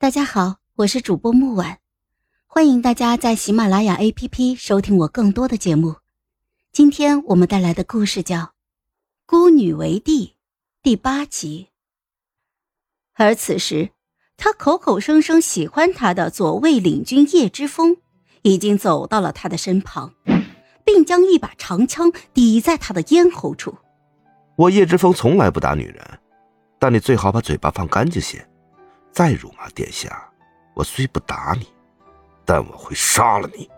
大家好，我是主播木婉，欢迎大家在喜马拉雅 APP 收听我更多的节目。今天我们带来的故事叫《孤女为帝》第八集。而此时，他口口声声喜欢他的左卫领军叶之风，已经走到了他的身旁，并将一把长枪抵在他的咽喉处。我叶之风从来不打女人，但你最好把嘴巴放干净些。再辱骂殿下，我虽不打你，但我会杀了你。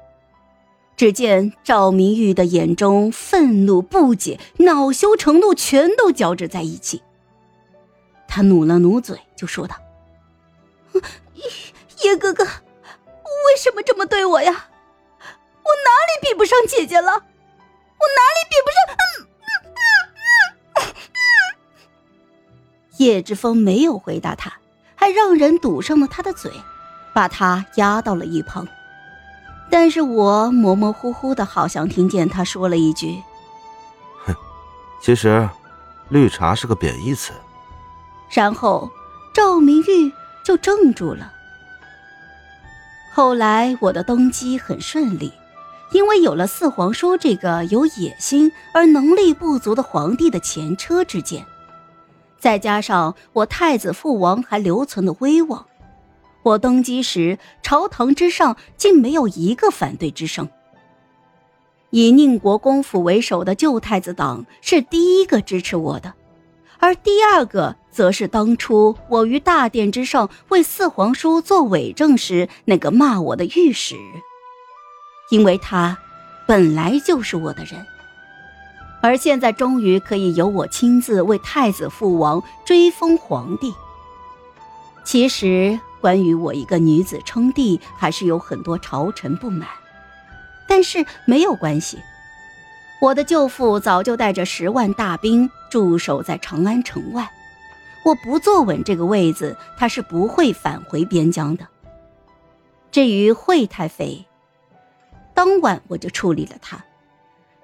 只见赵明玉的眼中愤怒、不解、恼羞成怒全都交织在一起。他努了努嘴，就说道：“叶哥哥，为什么这么对我呀？我哪里比不上姐姐了？我哪里比不上？”叶之风没有回答他。还让人堵上了他的嘴，把他压到了一旁。但是我模模糊糊的，好像听见他说了一句：“哼，其实，绿茶是个贬义词。”然后赵明玉就怔住了。后来我的登基很顺利，因为有了四皇叔这个有野心而能力不足的皇帝的前车之鉴。再加上我太子父王还留存的威望，我登基时朝堂之上竟没有一个反对之声。以宁国公府为首的旧太子党是第一个支持我的，而第二个则是当初我于大殿之上为四皇叔做伪证时那个骂我的御史，因为他本来就是我的人。而现在终于可以由我亲自为太子父王追封皇帝。其实，关于我一个女子称帝，还是有很多朝臣不满。但是没有关系，我的舅父早就带着十万大兵驻守在长安城外，我不坐稳这个位子，他是不会返回边疆的。至于惠太妃，当晚我就处理了她。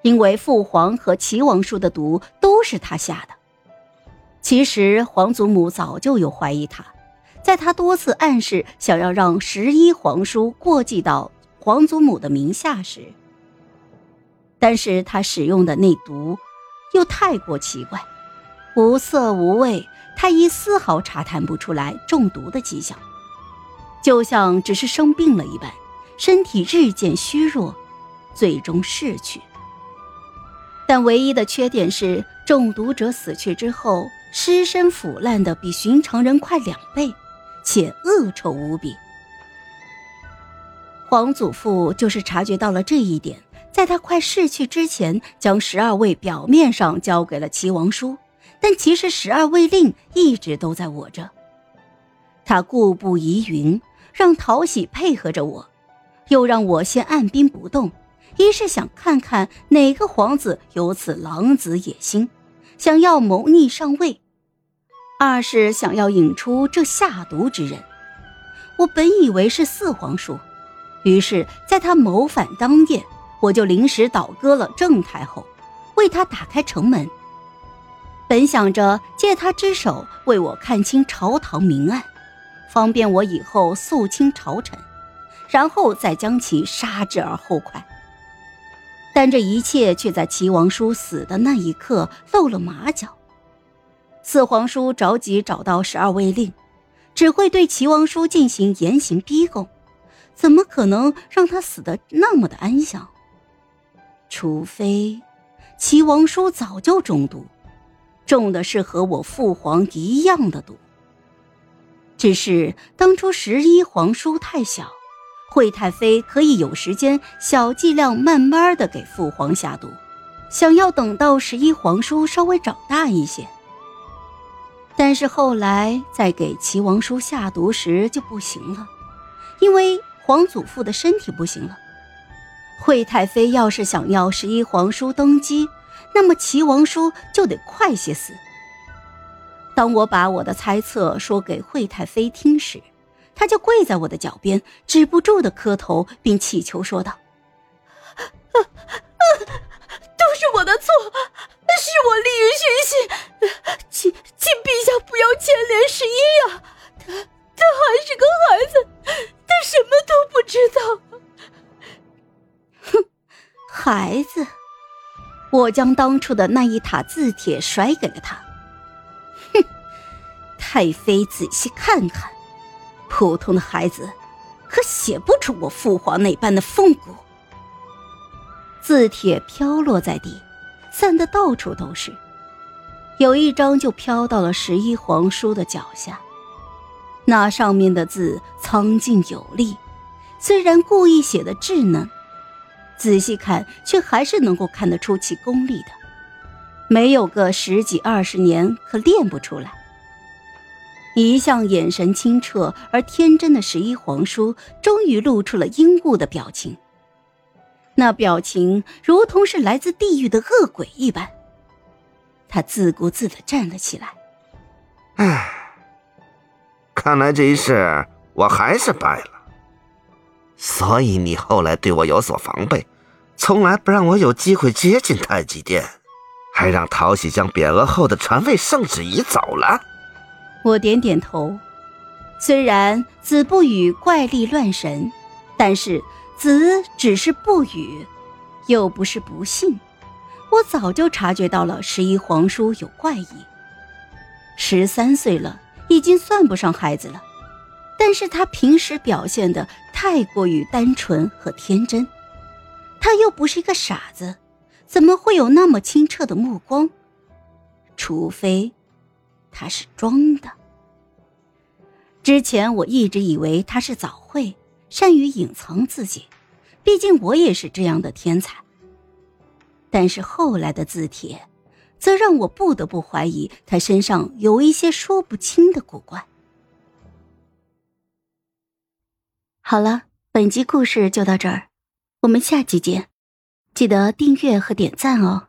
因为父皇和齐王叔的毒都是他下的。其实皇祖母早就有怀疑他，在他多次暗示想要让十一皇叔过继到皇祖母的名下时，但是他使用的那毒又太过奇怪，无色无味，太医丝毫查探不出来中毒的迹象，就像只是生病了一般，身体日渐虚弱，最终逝去。但唯一的缺点是，中毒者死去之后，尸身腐烂的比寻常人快两倍，且恶臭无比。皇祖父就是察觉到了这一点，在他快逝去之前，将十二位表面上交给了齐王叔，但其实十二位令一直都在我这。他故布疑云，让讨喜配合着我，又让我先按兵不动。一是想看看哪个皇子有此狼子野心，想要谋逆上位；二是想要引出这下毒之人。我本以为是四皇叔，于是在他谋反当夜，我就临时倒戈了郑太后，为他打开城门。本想着借他之手为我看清朝堂明暗，方便我以后肃清朝臣，然后再将其杀之而后快。但这一切却在齐王叔死的那一刻露了马脚。四皇叔着急找到十二位令，只会对齐王叔进行严刑逼供，怎么可能让他死得那么的安详？除非齐王叔早就中毒，中的是和我父皇一样的毒。只是当初十一皇叔太小。惠太妃可以有时间小剂量慢慢的给父皇下毒，想要等到十一皇叔稍微长大一些。但是后来在给齐王叔下毒时就不行了，因为皇祖父的身体不行了。惠太妃要是想要十一皇叔登基，那么齐王叔就得快些死。当我把我的猜测说给惠太妃听时，他就跪在我的脚边，止不住的磕头，并乞求说道。都是我的错，是我利于熏心，请请陛下不要牵连十一呀，他他还是个孩子，他什么都不知道。哼，孩子，我将当初的那一沓字帖甩给了他。哼，太妃仔细看看。普通的孩子可写不出我父皇那般的风骨。字帖飘落在地，散得到处都是，有一张就飘到了十一皇叔的脚下。那上面的字苍劲有力，虽然故意写的稚嫩，仔细看却还是能够看得出其功力的。没有个十几二十年，可练不出来。一向眼神清澈而天真的十一皇叔，终于露出了阴雾的表情。那表情如同是来自地狱的恶鬼一般。他自顾自的站了起来。唉。看来这一世我还是败了，所以你后来对我有所防备，从来不让我有机会接近太极殿，还让陶喜将匾额后的传位圣旨移走了。我点点头，虽然子不语怪力乱神，但是子只是不语，又不是不信。我早就察觉到了十一皇叔有怪异，十三岁了。已经算不上孩子了，但是他平时表现的太过于单纯和天真，他又不是一个傻子，怎么会有那么清澈的目光？除非他是装的。之前我一直以为他是早慧，善于隐藏自己，毕竟我也是这样的天才。但是后来的字帖。则让我不得不怀疑他身上有一些说不清的古怪。好了，本集故事就到这儿，我们下集见，记得订阅和点赞哦。